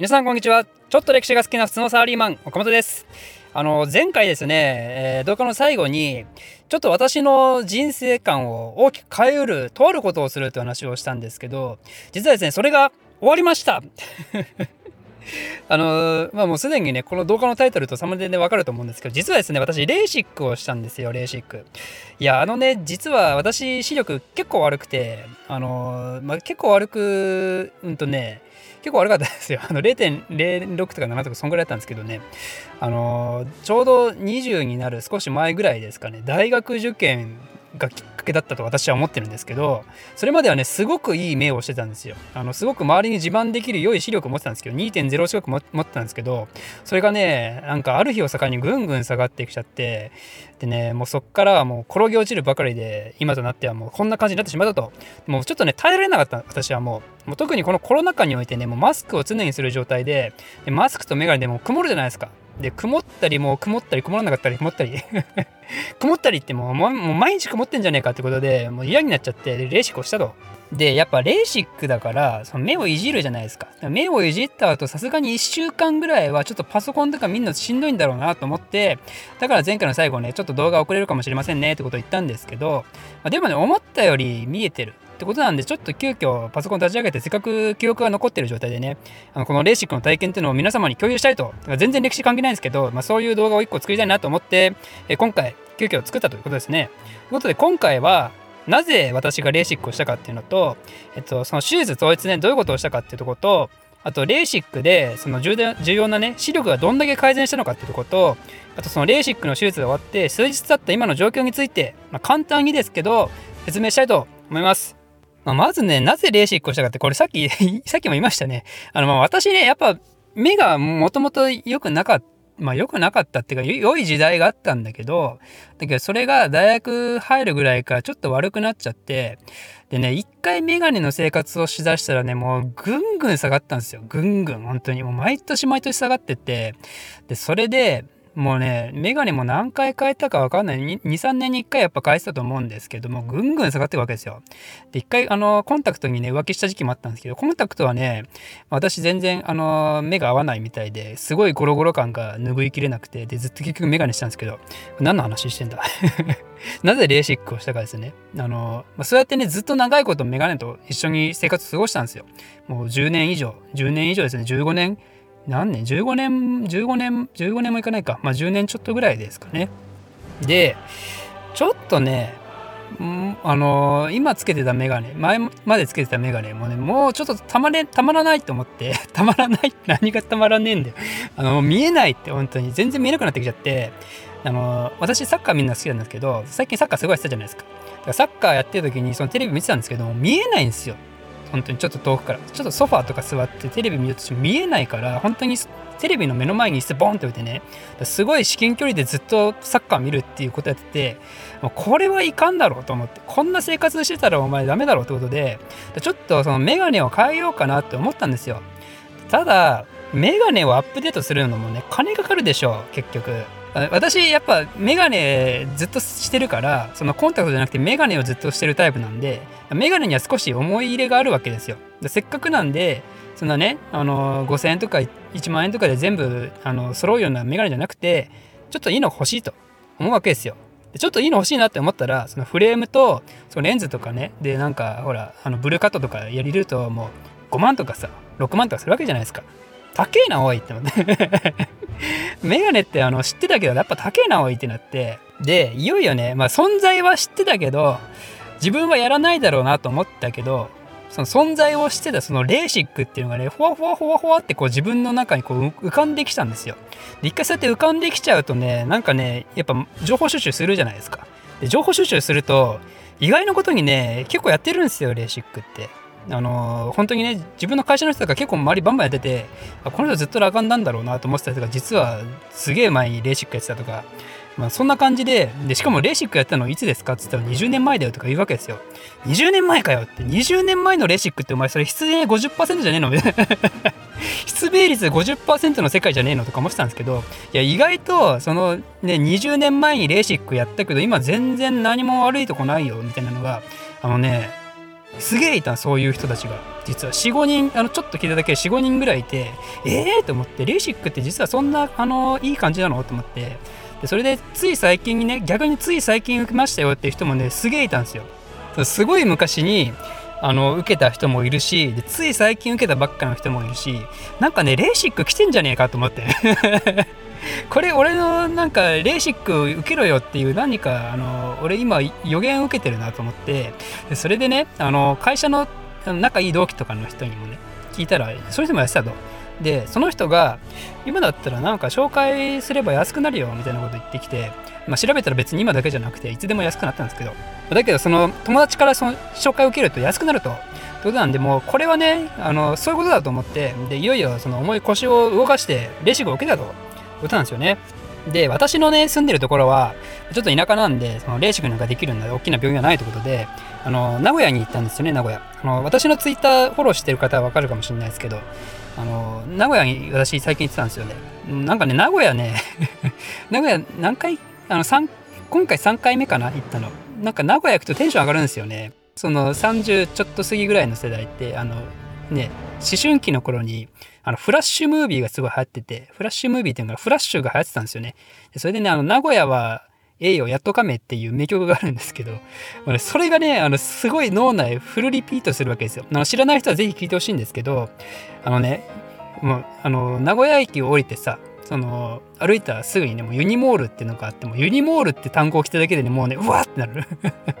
皆さんこんにちは。ちょっと歴史が好きな普通のサラリーマン岡本です。あの前回ですね、えー、動画の最後にちょっと私の人生観を大きく変えうるとあることをするという話をしたんですけど実はですねそれが終わりました。あのまあもうすでにね、この動画のタイトルとサムネでわかると思うんですけど、実はですね、私、レーシックをしたんですよ、レーシック。いや、あのね、実は私、視力結構悪くて、あのまあ、結構悪く、うんとね、結構悪かったですよ。あの0.06とか7とかそんぐらいだったんですけどね、あのちょうど20になる少し前ぐらいですかね、大学受験がきっかけだったと私は思ってるんですけどそれまではねすごくいい目をしてたんですよ。あのすごく周りに自慢できる良い視力を持ってたんですけど2.0近く持ってたんですけどそれがねなんかある日を境にぐんぐん下がってきちゃってでねもうそっからはもう転げ落ちるばかりで今となってはもうこんな感じになってしまったと。もうちょっとね耐えられなかった。私はもうもう特にこのコロナ禍においてねもうマスクを常にする状態ででマスクとメガネでも曇るじゃないですか。で曇ったりもう曇ったり曇らなかったり曇ったり。曇ったり ってもうもう毎日曇ってんじゃねえかってことでもう嫌になっちゃってレーシックをしたと。でやっぱレーシックだからその目をいじるじゃないですか。目をいじった後さすがに1週間ぐらいはちょっとパソコンとか見るのしんどいんだろうなと思ってだから前回の最後ねちょっと動画遅れるかもしれませんねってことを言ったんですけど、まあ、でもね思ったより見えてる。ってことなんで、ちょっと急遽パソコン立ち上げて、せっかく記録が残ってる状態でね、あのこのレーシックの体験っていうのを皆様に共有したいと、全然歴史関係ないんですけど、まあ、そういう動画を1個作りたいなと思って、え今回、急遽作ったということですね。ということで、今回は、なぜ私がレーシックをしたかっていうのと、えっと、その手術当日ね、どういうことをしたかっていうとこと、あと、レーシックで、その重要なね、視力がどんだけ改善したのかっていうとこと、あと、そのレーシックの手術が終わって、数日経った今の状況について、まあ、簡単にですけど、説明したいと思います。まあ、まずね、なぜレーシックをしたかって、これさっき さっきも言いましたね。あの、まあ私ね、やっぱ目がもともと良くなかった。まあ良くなかったっていうか、良い時代があったんだけど、だけどそれが大学入るぐらいからちょっと悪くなっちゃって、でね、一回メガネの生活をしだしたらね、もうぐんぐん下がったんですよ。ぐんぐん、本当に。もう毎年毎年下がってて、で、それで、もうね、メガネも何回変えたかわかんない。2、3年に1回やっぱ変えてたと思うんですけども、ぐんぐん下がってるわけですよ。で、1回、あの、コンタクトにね、浮気した時期もあったんですけど、コンタクトはね、私全然、あの、目が合わないみたいで、すごいゴロゴロ感が拭いきれなくて、で、ずっと結局メガネしたんですけど、何の話してんだ？なぜレーシックをしたかですね。あの、まあ、そうやってね、ずっと長いことメガネと一緒に生活過ごしたんですよ。もう10年以上、10年以上ですね、15年何年 ?15 年、15年、15年もいかないか。まあ10年ちょっとぐらいですかね。で、ちょっとね、あのー、今つけてたメガネ、前までつけてたメガネもね、もうちょっとたまれ、たまらないと思って、たまらない何がたまらねえんだよ。あの、見えないって本当に、全然見えなくなってきちゃって、あのー、私サッカーみんな好きなんですけど、最近サッカーすごいやってたじゃないですか。だからサッカーやってる時にそのテレビ見てたんですけど、見えないんですよ。本当にちょっと遠くからちょっとソファーとか座ってテレビ見ようとして見えないから本当にテレビの目の前に椅子ボンって置いてねすごい至近距離でずっとサッカー見るっていうことやっててこれはいかんだろうと思ってこんな生活してたらお前ダメだろうってことでちょっとそのメガネを変えようかなって思ったんですよ。ただメガネをアップデートするのもね金かかるでしょ結局。私やっぱメガネずっとしてるからそのコンタクトじゃなくてメガネをずっとしてるタイプなんでメガネには少し思い入れがあるわけですよ。せっかくなんでそんなねあの5000円とか1万円とかで全部あの揃うようなメガネじゃなくてちょっといいの欲しいと思うわけですよ。ちょっといいの欲しいなって思ったらそのフレームとそのレンズとかねでなんかほらあのブルーカットとかやりるともう5万とかさ6万とかするわけじゃないですか。高えなおいって思って。メガネってあの知ってたけどやっぱ高えなおいってなって。でいよいよね、まあ、存在は知ってたけど自分はやらないだろうなと思ったけどその存在をしてたそのレーシックっていうのがねふわふわふわふわってこう自分の中にこう浮かんできたんですよ。で一回そうやって浮かんできちゃうとねなんかねやっぱ情報収集するじゃないですか。で情報収集すると意外なことにね結構やってるんですよレーシックって。あの本当にね自分の会社の人とか結構周りバンバンやっててこの人ずっとラガンなんだろうなと思ってた人が実はすげえ前にレーシックやってたとか、まあ、そんな感じででしかもレーシックやったのいつですかって言ったら20年前だよとか言うわけですよ。20年前かよって20年前のレーシックってお前それ出演50%じゃねえの？出米率50%の世界じゃねえのとか思ってたんですけどいや意外とそのね20年前にレーシックやったけど今全然何も悪いとこないよみたいなのがあのねすげえいたそういう人たちが。実は45人あのちょっと聞いただけで45人ぐらいいてええー、と思ってレーシックって実はそんなあのいい感じなの？と思って。でそれでつい最近にね逆につい最近受けましたよっていう人もねすげえいたんですよ。すごい昔にあの受けた人もいるしでつい最近受けたばっかの人もいるしなんかねレーシック来てんじゃねえかと思って。これ俺のなんかレーシック受けろよっていう何かあの俺今予言受けてるなと思ってでそれでねあの会社の仲いい同期とかの人にもね聞いたらその人もやってたと。でその人が今だったらなんか紹介すれば安くなるよみたいなこと言ってきて、まあ、調べたら別に今だけじゃなくていつでも安くなったんですけどだけどその友達からその紹介を受けると安くなると。ということなんでもうこれはねあのそういうことだと思ってでいよいよその重い腰を動かしてレシックを受けたとことなんですよね。で、私のね、住んでるところは、ちょっと田舎なんで、そのレーシックなんかできるんだ、大きな病院がないということで、あの、名古屋に行ったんですよね、名古屋。あの、私のツイッターフォローしてる方はわかるかもしれないですけど、あの、名古屋に私最近行ってたんですよね。なんかね、名古屋ね 名古屋何回、あの、3、今回3回目かな、行ったの。なんか名古屋行くとテンション上がるんですよね。その30ちょっと過ぎぐらいの世代って、あの、ね、思春期の頃に、あの、フラッシュムービーがすごい流行ってて、フラッシュムービーっていうのがフラッシュが流行ってたんですよね。それでね、あの、名古屋は、ええよ、やっとかめっていう名曲があるんですけど、それがね、あの、すごい脳内フルリピートするわけですよ。あの知らない人はぜひ聞いてほしいんですけど、あのね、もう、あの、名古屋駅を降りてさ、その、歩いたらすぐにね、もうユニモールっていうのがあって、もユニモールって単語を聞いただけでね、もうね、うわってなる。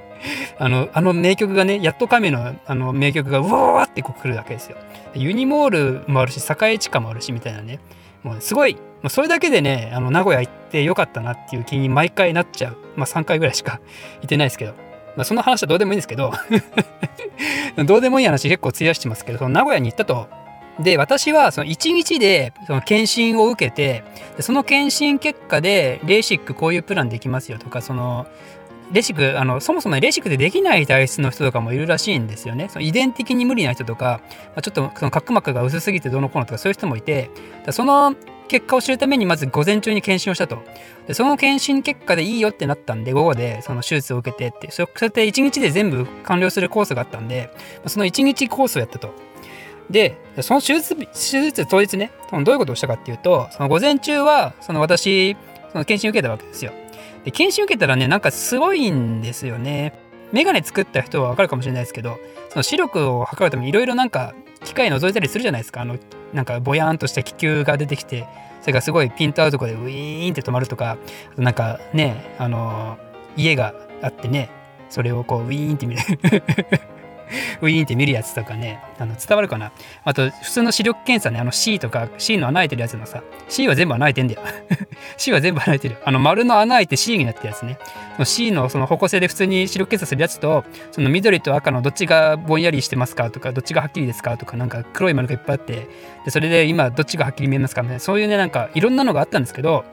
あの、あの名曲がね、やっと亀のあの名曲がうわーってこう来るわけですよ。ユニモールもあるし、栄地下もあるし、みたいなね。もうすごい、まあ、それだけでね、あの、名古屋行ってよかったなっていう気に毎回なっちゃう。まあ3回ぐらいしか 行ってないですけど。まあその話はどうでもいいんですけど どうでもいい話結構費やしてますけど、その名古屋に行ったと。で、私はその1日でその検診を受けて、その検診結果で、レーシックこういうプランできますよとか、その、レシック、あの、そもそもレーシックでできない体質の人とかもいるらしいんですよね。その遺伝的に無理な人とか、まあ、ちょっとその角膜が薄すぎてどうのこうのとかそういう人もいて、その結果を知るためにまず午前中に検診をしたと。で、その検診結果でいいよってなったんで、午後でその手術を受けてって、そうやって1日で全部完了するコースがあったんで、その1日コースをやったと。で、その手術、手術当日ね、どういうことをしたかっていうと、その午前中は、その私、その検診受けたわけですよ。で、検診受けたらね、なんかすごいんですよね。メガネ作った人はわかるかもしれないですけど、その視力を測るためにいろいろなんか機械覗いたりするじゃないですか。あの、なんかぼやんとした気球が出てきて、それがすごいピントアウトでウィーンって止まるとか、なんかね、あの、家があってね、それをこうウィーンって見る ウィーンって見るやつとかね、あの伝わるかな？あと、普通の視力検査ね、あの C とか C の穴開いてるやつのさ、C は全部穴開いてんだよ。C は全部穴開いてる。あの丸の穴開いて C になってるやつね。その C のその方向性で普通に視力検査するやつと、その緑と赤のどっちがぼんやりしてますかとか、どっちがはっきりですかとか、なんか黒い丸がいっぱいあって、でそれで今どっちがはっきり見えますかみたいな、そういうね、なんかいろんなのがあったんですけど、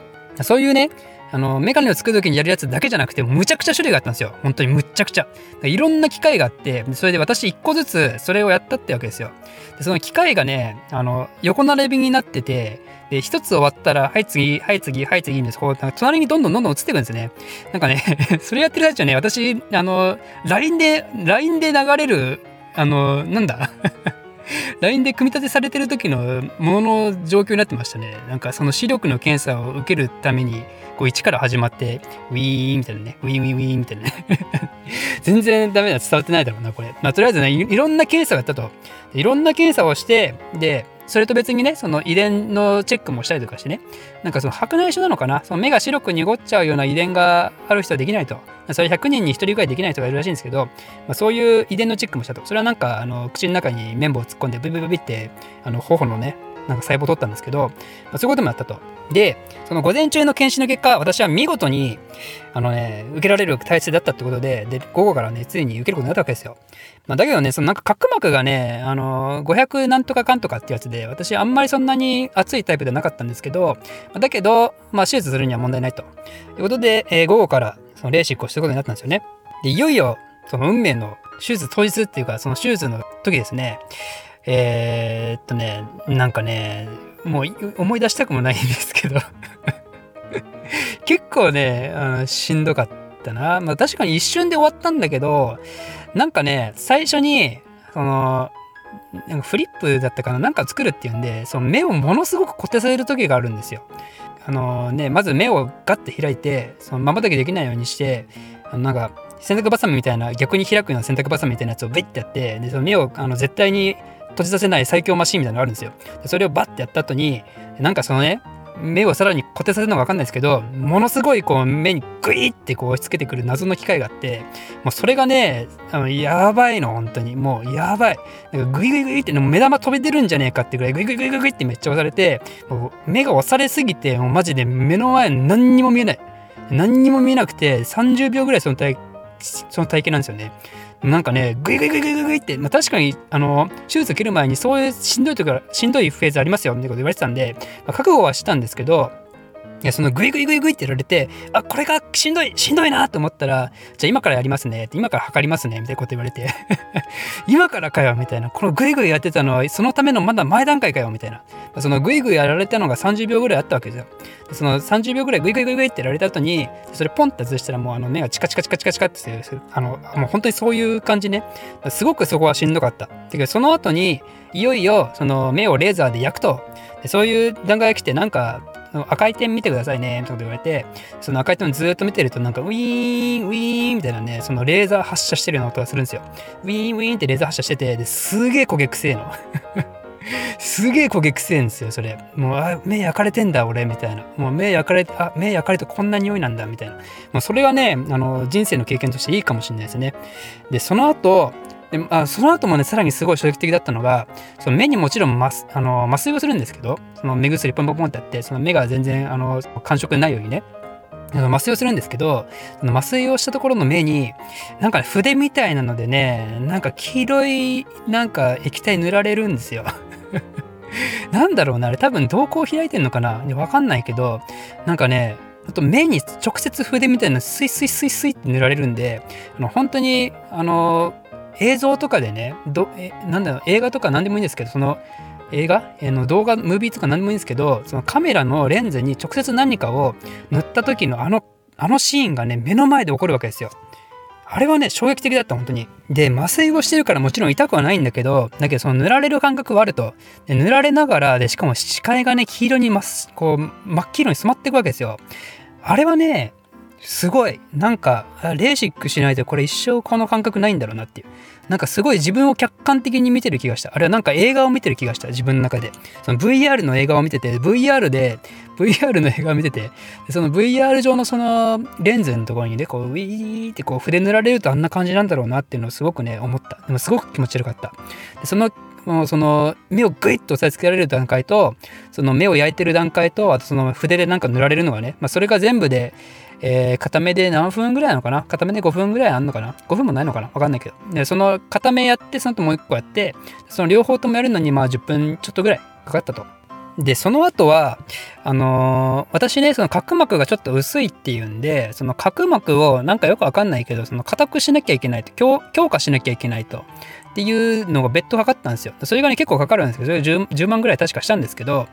そういうね、あの、メガネを作る時にやるやつだけじゃなくて、むちゃくちゃ種類があったんですよ。本当にむちゃくちゃ。いろんな機械があって、それで私一個ずつそれをやったってわけですよ。でその機械がね、あの、横並びになってて、で、一つ終わったら、はい次、はい次、はい次に、こう、隣にどんどんどんどん移っていくんですね。なんかね それやってるやつはね、私、あの、LINE で、LINE で流れる、あの、なんだ？LINE で組み立てされてる時のものの状況になってましたね。なんかその視力の検査を受けるために、こう一から始まって、ウィーンみたいなね、ウィーンウィーンウィーンみたいなね。全然ダメだ、伝わってないだろうな、これ。まあとりあえずね、いろんな検査をやったと。いろんな検査をして、で、それと別にね、その遺伝のチェックもしたりとかしてね、なんかその白内障なのかな、その目が白く濁っちゃうような遺伝がある人はできないと。それ100人に1人ぐらいできない人がいるらしいんですけど、まあ、そういう遺伝のチェックもしたと。それはなんか、あの口の中に綿棒を突っ込んで、ブビブビって、あの頬のね、なんか細胞を取ったんですけど、まあ、そういうこともあったと。で、その午前中の検診の結果、私は見事に、あのね、受けられる体質だったってことで、で、午後からね、ついに受けることになったわけですよ。まあ、だけどね、そのなんか角膜がね、あの、500なんとかかんとかってやつで、私あんまりそんなに熱いタイプではなかったんですけど、だけど、まあ、手術するには問題ないと。ということで、えー、午後からそのレーシックをすることになったんですよね。で、いよいよ、その運命の手術当日っていうか、その手術の時ですね、えー、っとね、なんかね、もう思い出したくもないんですけど 結構ね、あのしんどかったな。まあ確かに一瞬で終わったんだけど、なんかね、最初に、そのなんかフリップだったかななんか作るっていうんでその目をものすごく固定される時があるんですよ。あのね、まず目をガッて開いてそのまばたきできないようにしてあのなんか洗濯バサミみたいな逆に開くような洗濯バサミみたいなやつをベッてやってでその目をあの絶対に閉じさせない最強マシンみたいなのがあるんですよ。でそれをバッてやった後になんかそのね目をさらに固定させるのか分かんないですけどものすごいこう目にグイってこう押し付けてくる謎の機械があってもうそれがねあのやばいの本当に。もうやばい。なんかグイグイグイって目玉飛び出るんじゃねえかってぐらいグイグイグイグイってめっちゃ押されてもう目が押されすぎてもうマジで目の前何にも見えない。何にも見えなくて30秒ぐらいその体その体験なんですよね。なんかね、グイグイグイグイグイって、まあ、確かに、あの、手術を切る前にそういうしんどいとか、しんどいフェーズありますよ、みたいなこと言われてたんで、まあ、覚悟はしたんですけど、いや、そのグイグイグイグイってやられて、あ、これがしんどい、しんどいなと思ったら、じゃあ今からやりますねって、今から測りますねみたいなこと言われて 今からかよみたいな、このグイグイやってたのは、そのためのまだ前段階かよみたいな。そのグイグイやられたのが30秒ぐらいあったわけですよ。その30秒ぐらいグイグイグイグイってやられた後に、それポンって外したらもうあの目がチカチカチカチカチカってして、あの、もう本当にそういう感じね。すごくそこはしんどかった。だけどその後に、いよいよその目をレーザーで焼くと。そういう段階が来て、なんかの赤い点見てくださいね、みたいなこと言われて、その赤い点をずっと見てると、なんかウィーン、ウィーンみたいなね、そのレーザー発射してるような音がするんですよ。ウィーン、ウィーンってレーザー発射してて、ですげえ焦げくせえの。すげえ焦げくせ えんですよ、それ。もう、あ、目焼かれてんだ、俺、みたいな。もう目焼かれて、あ、目焼かれてこんな匂いなんだ、みたいな。もうそれはね、あの、人生の経験としていいかもしれないですね。で、その後、であその後もね、さらにすごい衝撃的だったのが、その目にもちろん麻あの麻酔をするんですけど、その目薬ポンポンポンってやって、その目が全然あの感触ないようにね、麻酔をするんですけど、その麻酔をしたところの目に、なんか筆みたいなのでね、なんか黄色いなんか液体塗られるんですよ。なんだろうな、あれ多分瞳孔開いてんのかな？わかんないけど、なんかね、あと目に直接筆みたいなスイスイスイスイって塗られるんで、あの本当に、あの、映像とかでねどえなんだろう映画とか何でもいいんですけどその映画？の動画ムービーとか何でもいいんですけどそのカメラのレンズに直接何かを塗った時のあのあのシーンがね目の前で起こるわけですよ。あれはね衝撃的だった本当に。で麻酔をしてるからもちろん痛くはないんだけどだけどその塗られる感覚はあると。で塗られながらでしかも視界がね黄色にまこう真っ黄色に染まっていくわけですよ。あれはねすごい。なんかレーシックしないとこれ一生この感覚ないんだろうなっていう。なんかすごい自分を客観的に見てる気がした。あれはなんか映画を見てる気がした。自分の中で。その VR の映画を見てて VR で VR の映画を見ててその VR 上のそのレンズのところにねこうウィーってこう筆塗られるとあんな感じなんだろうなっていうのをすごくね思った。でもすごく気持ち悪かった。でそのもうその目をグイッと押さえつけられる段階とその目を焼いてる段階とあとその筆でなんか塗られるのがね、まあ、それが全部でえー、固めで何分ぐらいなのかな？固めで5分ぐらいあんのかな ?5 分もないのかな？わかんないけど。で、その固めやって、その後もう1個やって、その両方ともやるのにまあ10分ちょっとぐらいかかったと。で、その後は、あのー、私ね、その角膜がちょっと薄いっていうんで、その角膜をなんかよくわかんないけど、その硬くしなきゃいけないと強、強化しなきゃいけないと。っていうのが別途かかったんですよ。それがね、結構かかるんですけど、それ 10, 10万ぐらい確かしたんですけど、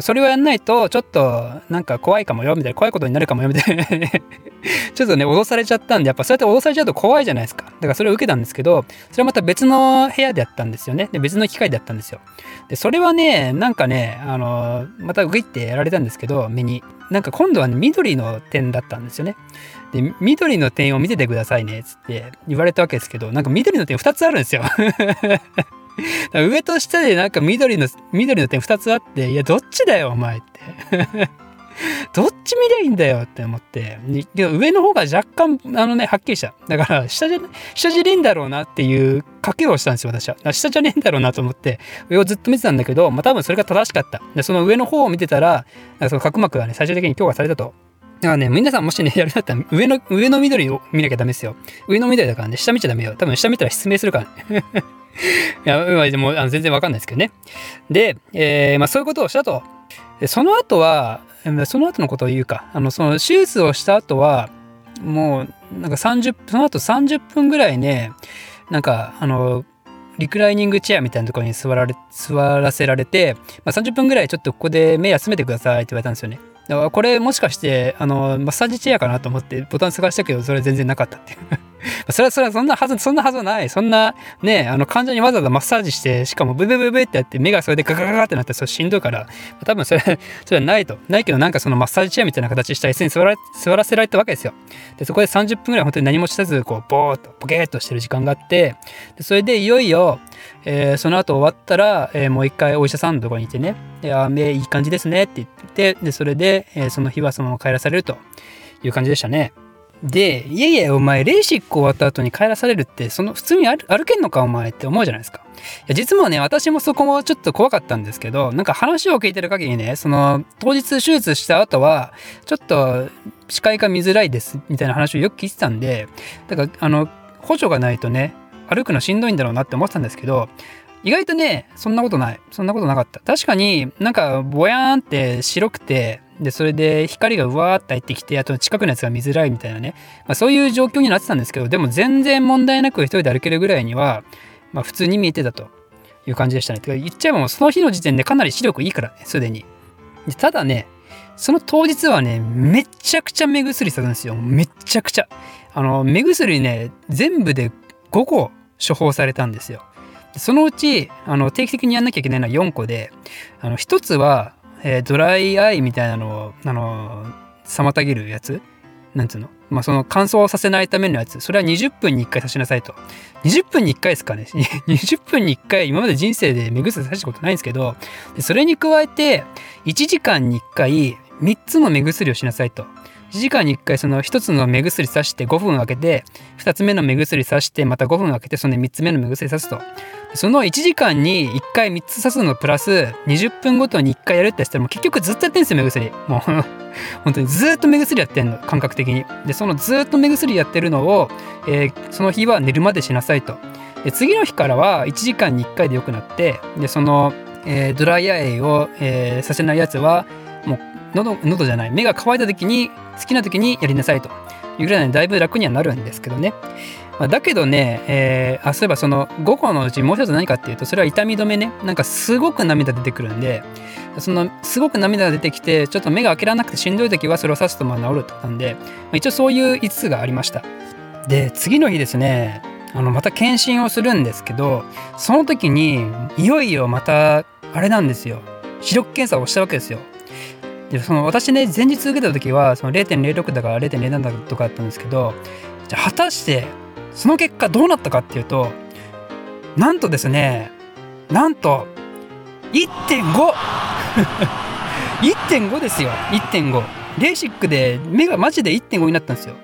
それをやんないと、ちょっとなんか怖いかもよ、みたいな、怖いことになるかもよ、みたいな ちょっとね、脅されちゃったんで、やっぱそうやって脅されちゃうと怖いじゃないですか。だからそれを受けたんですけど、それはまた別の部屋でやったんですよね。で、別の機械でやったんですよ。で、それはね、なんかね、あの、またグイってやられたんですけど、目に。なんか今度はね、緑の点だったんですよね。で、緑の点を見ててくださいね、つって言われたわけですけど、なんか緑の点2つあるんですよ。上と下でなんか緑の、緑の点2つあって、いや、どっちだよ、お前って。どっち見りゃいいんだよって思って。上の方が若干、あのね、はっきりした。だから、下じゃ、下じゃねえんだろうなっていう賭けをしたんですよ、私は。下じゃねえんだろうなと思って、上をずっと見てたんだけど、まあ多分それが正しかった。で、その上の方を見てたら、その角膜がね、最終的に強化されたと。だからね、皆さんもしね、やるんだったら、上の、上の緑を見なきゃダメですよ。上の緑だからね、下見ちゃダメよ。多分下見たら失明するからね。いや、でも、あの全然わかんないですけどね。で、えー、まあそういうことをしたと。その後は、その後のことを言うか。あの、その手術をした後は、もう、なんか30、その後30分ぐらいね、なんか、あの、リクライニングチェアみたいなところに座られ、座らせられて、まあ、30分ぐらいちょっとここで目休めてくださいって言われたんですよね。これもしかしてあのマッサージチェアかなと思ってボタン探したけどそれ全然なかったっていう。それはそれはそんなはずそんなはずはないそんなねあの患者にわざわざマッサージしてしかもブブブブってやって目がそれでガガガガってなってそれしんどいから多分それそれはないとないけどなんかそのマッサージチェアみたいな形した椅子に座ら座らせられたわけですよでそこで30分ぐらい本当に何もせずこうボーっとポケーっとしてる時間があってでそれでいよいよ、えー、その後終わったら、えー、もう一回お医者さんのところにいてねであ目いい感じですねって言ってでそれで、えー、その日はそのまま帰らされるという感じでしたね。で、いやいや、お前、レーシック終わった後に帰らされるって、その、普通に歩けんのか、お前って思うじゃないですか。いや、実はね、私もそこもちょっと怖かったんですけど、なんか話を聞いてる限りね、その、当日手術した後は、ちょっと、視界が見づらいです、みたいな話をよく聞いてたんで、だから、あの、補助がないとね、歩くのしんどいんだろうなって思ってたんですけど、意外とね、そんなことない。そんなことなかった。確かになんかぼやーんって白くて、で、それで光がうわーって入ってきて、あと近くのやつが見づらいみたいなね、まあ、そういう状況になってたんですけど、でも全然問題なく一人で歩けるぐらいには、まあ普通に見えてたという感じでしたね。てか言っちゃえばもうその日の時点でかなり視力いいからね、すでに。でただね、その当日はね、めちゃくちゃ目薬さすんですよ。めちゃくちゃ。あの、目薬ね、全部で5個処方されたんですよ。そのうち、あの、定期的にやんなきゃいけないのは4個で、あの、1つは、えー、ドライアイみたいなのを、あの妨げるやつ？なんつうの？まあその乾燥させないためのやつ。それは20分に1回刺しなさいと。20分に1回ですかね。20分に1回今まで人生で目薬刺したことないんですけどそれに加えて1時間に1回3つの目薬をしなさいと。1時間に1回その1つの目薬さして5分空けて2つ目の目薬さしてまた5分空けてその3つ目の目薬さすと。その1時間に1回3つさすのプラス20分ごとに1回やるってやったらもう結局ずっとやってんですよ目薬。もう 本当にずっと目薬やってんの感覚的に。でそのずっと目薬やってるのを、えー、その日は寝るまでしなさいと。で次の日からは1時間に1回でよくなってでその、えー、ドライアイを、えー、させないやつはもう喉喉じゃない目が乾いた時に好きな時にやりなさいと。いうぐらいでだいぶ楽にはなるんですけどね。まあ、だけどね、えー、あそういえばその5個のうちもう一つ何かっていうとそれは痛み止めね。なんかすごく涙出てくるんでそのすごく涙が出てきてちょっと目が開けられなくてしんどい時はそれを刺すとまあ治るってことなんで、まあ、一応そういう5つがありました。で次の日ですねあのまた検診をするんですけどその時にいよいよまたあれなんですよ。視力検査をしたわけですよ。でその私ね前日受けた時はその0.06だから0.07だとかあったんですけどじゃ果たしてその結果どうなったかっていうとなんとですねなんと1.5 1.5 ですよ1.5レーシックで目がマジで1.5になったんですよ。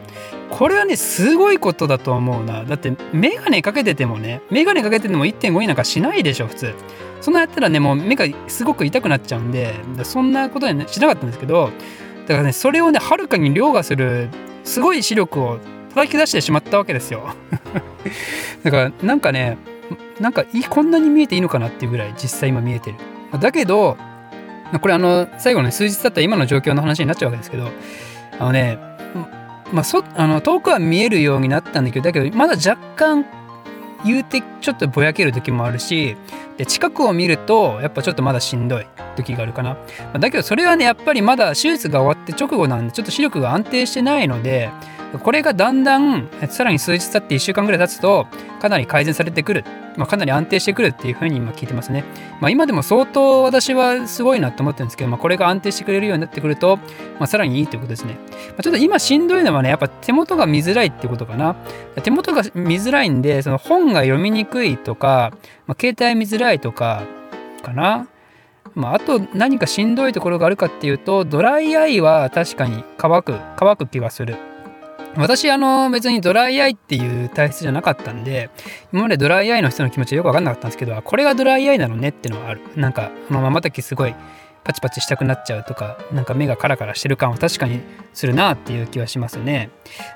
これはねすごいことだと思うな。だって眼鏡かけててもね眼鏡かけてても1.5になんかしないでしょ普通。そんなやったらねもう目がすごく痛くなっちゃうんでそんなことに、ね、しなかったんですけどだからねそれをねはるかに凌駕するすごい視力を叩き出してしまったわけですよ。だからなんかねなんかこんなに見えていいのかなっていうぐらい実際今見えてる。だけどこれあの最後の、ね、数日だったら今の状況の話になっちゃうわけですけどあのねまあ、そあの遠くは見えるようになったんだけどだけどまだ若干言うてちょっとぼやける時もあるしで近くを見るとやっぱちょっとまだしんどい時があるかな。まだけどそれはねやっぱりまだ手術が終わって直後なんでちょっと視力が安定してないのでこれがだんだんさらに数日経って1週間ぐらい経つとかなり改善されてくる、まあ、かなり安定してくるっていうふうに今聞いてますね、まあ、今でも相当私はすごいなと思ってるんですけど、まあ、これが安定してくれるようになってくると、まあ、さらにいいということですね、まあ、ちょっと今しんどいのはねやっぱ手元が見づらいってことかな。手元が見づらいんでその本が読みにくいとか、まあ、携帯見づらいとかかな。まあ、あと何かしんどいところがあるかっていうとドライアイは確かに乾く乾く気がする。私、あの、別にドライアイっていう体質じゃなかったんで、今までドライアイの人の気持ちよくわかんなかったんですけど、これがドライアイなのねってのはある。なんか、あの、またきすごいパチパチしたくなっちゃうとか、なんか目がカラカラしてる感は確かにするなっていう気はしますね。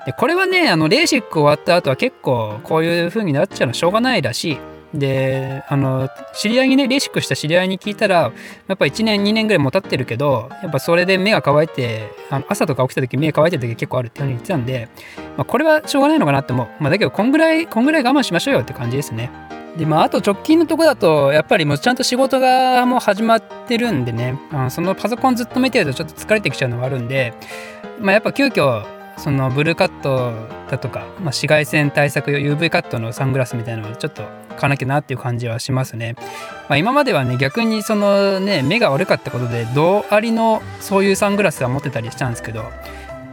で、これはね、あの、レーシック終わった後は結構こういう風になっちゃうのはしょうがないらしい。であの知り合いにねレシックした知り合いに聞いたらやっぱ1年2年ぐらいも経ってるけどやっぱそれで目が乾いてあの朝とか起きた時目乾いてる時結構あるっていうに言ってたんで、まあ、これはしょうがないのかなって思う、まあ、だけどこんぐらいこんぐらい我慢しましょうよって感じですね。でまああと直近のとこだとやっぱりもうちゃんと仕事がもう始まってるんでね。あのそのパソコンずっと見てるとちょっと疲れてきちゃうのがあるんでまあやっぱ急遽そのブルーカットだとか、まあ、紫外線対策用 UV カットのサングラスみたいなのをちょっと買わなきゃなっていう感じはしますね。まあ、今まではね逆にそのね目が悪かったことで銅ありのそういうサングラスは持ってたりしたんですけど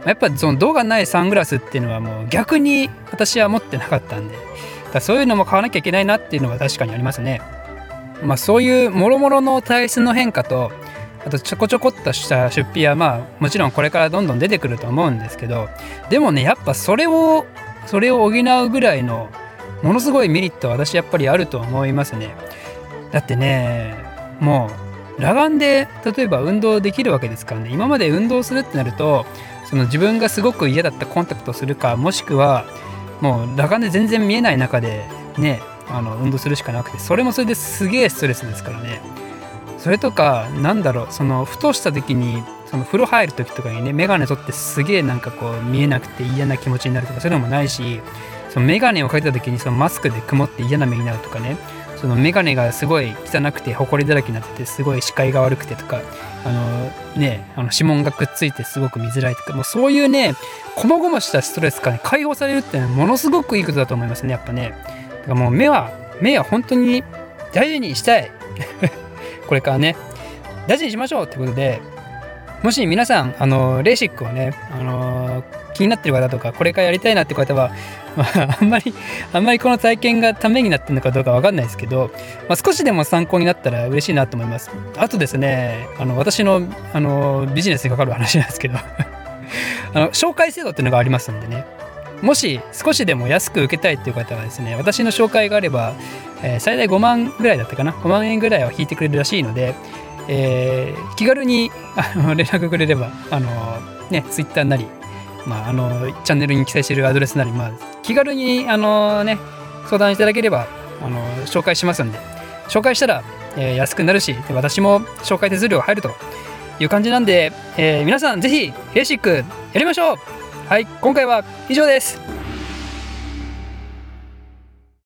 やっぱその銅がないサングラスっていうのはもう逆に私は持ってなかったんでだそういうのも買わなきゃいけないなっていうのは確かにありますね。まあ、そういうもろもろの体質の変化とあとちょこちょこっとした出費はまあもちろんこれからどんどん出てくると思うんですけどでもねやっぱそれをそれを補うぐらいのものすごいメリットは私やっぱりあると思いますね。だってねもう裸眼で例えば運動できるわけですからね。今まで運動するってなるとその自分がすごく嫌だったコンタクトするかもしくはもう裸眼で全然見えない中でねあの運動するしかなくてそれもそれですげえストレスですからね。それとかなんだろうそのふとした時にその風呂入る時とかにね眼鏡取ってすげえなんかこう見えなくて嫌な気持ちになるとかそういうのもないしその眼鏡をかけた時にそのマスクで曇って嫌な目になるとかねその眼鏡がすごい汚くて埃だらけになっててすごい視界が悪くてとかあのねあの指紋がくっついてすごく見づらいとかもうそういうねこまごましたストレスから、ね、解放されるってのはものすごくいいことだと思いますねやっぱね。だからもう目は目は本当に大事にしたい。これからね大事にしましょうってことでもし皆さんあのレーシックをねあの気になってる方とかこれからやりたいなって方は、まあ、あんまりあんまりこの体験がためになってるのかどうかわかんないですけど、まあ、少しでも参考になったら嬉しいなと思います。あとですねあの私のあのビジネスにかかる話なんですけど あの紹介制度っていうのがありますんでね。もし少しでも安く受けたいっていう方はですね私の紹介があれば、えー、最大5万ぐらいだったかな。5万円ぐらいは引いてくれるらしいので、えー、気軽にあの連絡くれればあのねツイッターなり、まあ、あのチャンネルに記載しているアドレスなり、まあ、気軽にあのね相談いただければあの紹介しますんで。紹介したら、えー、安くなるし私も紹介手数料入るという感じなんで、えー、皆さんぜひレーシックやりましょう。はい今回は以上です。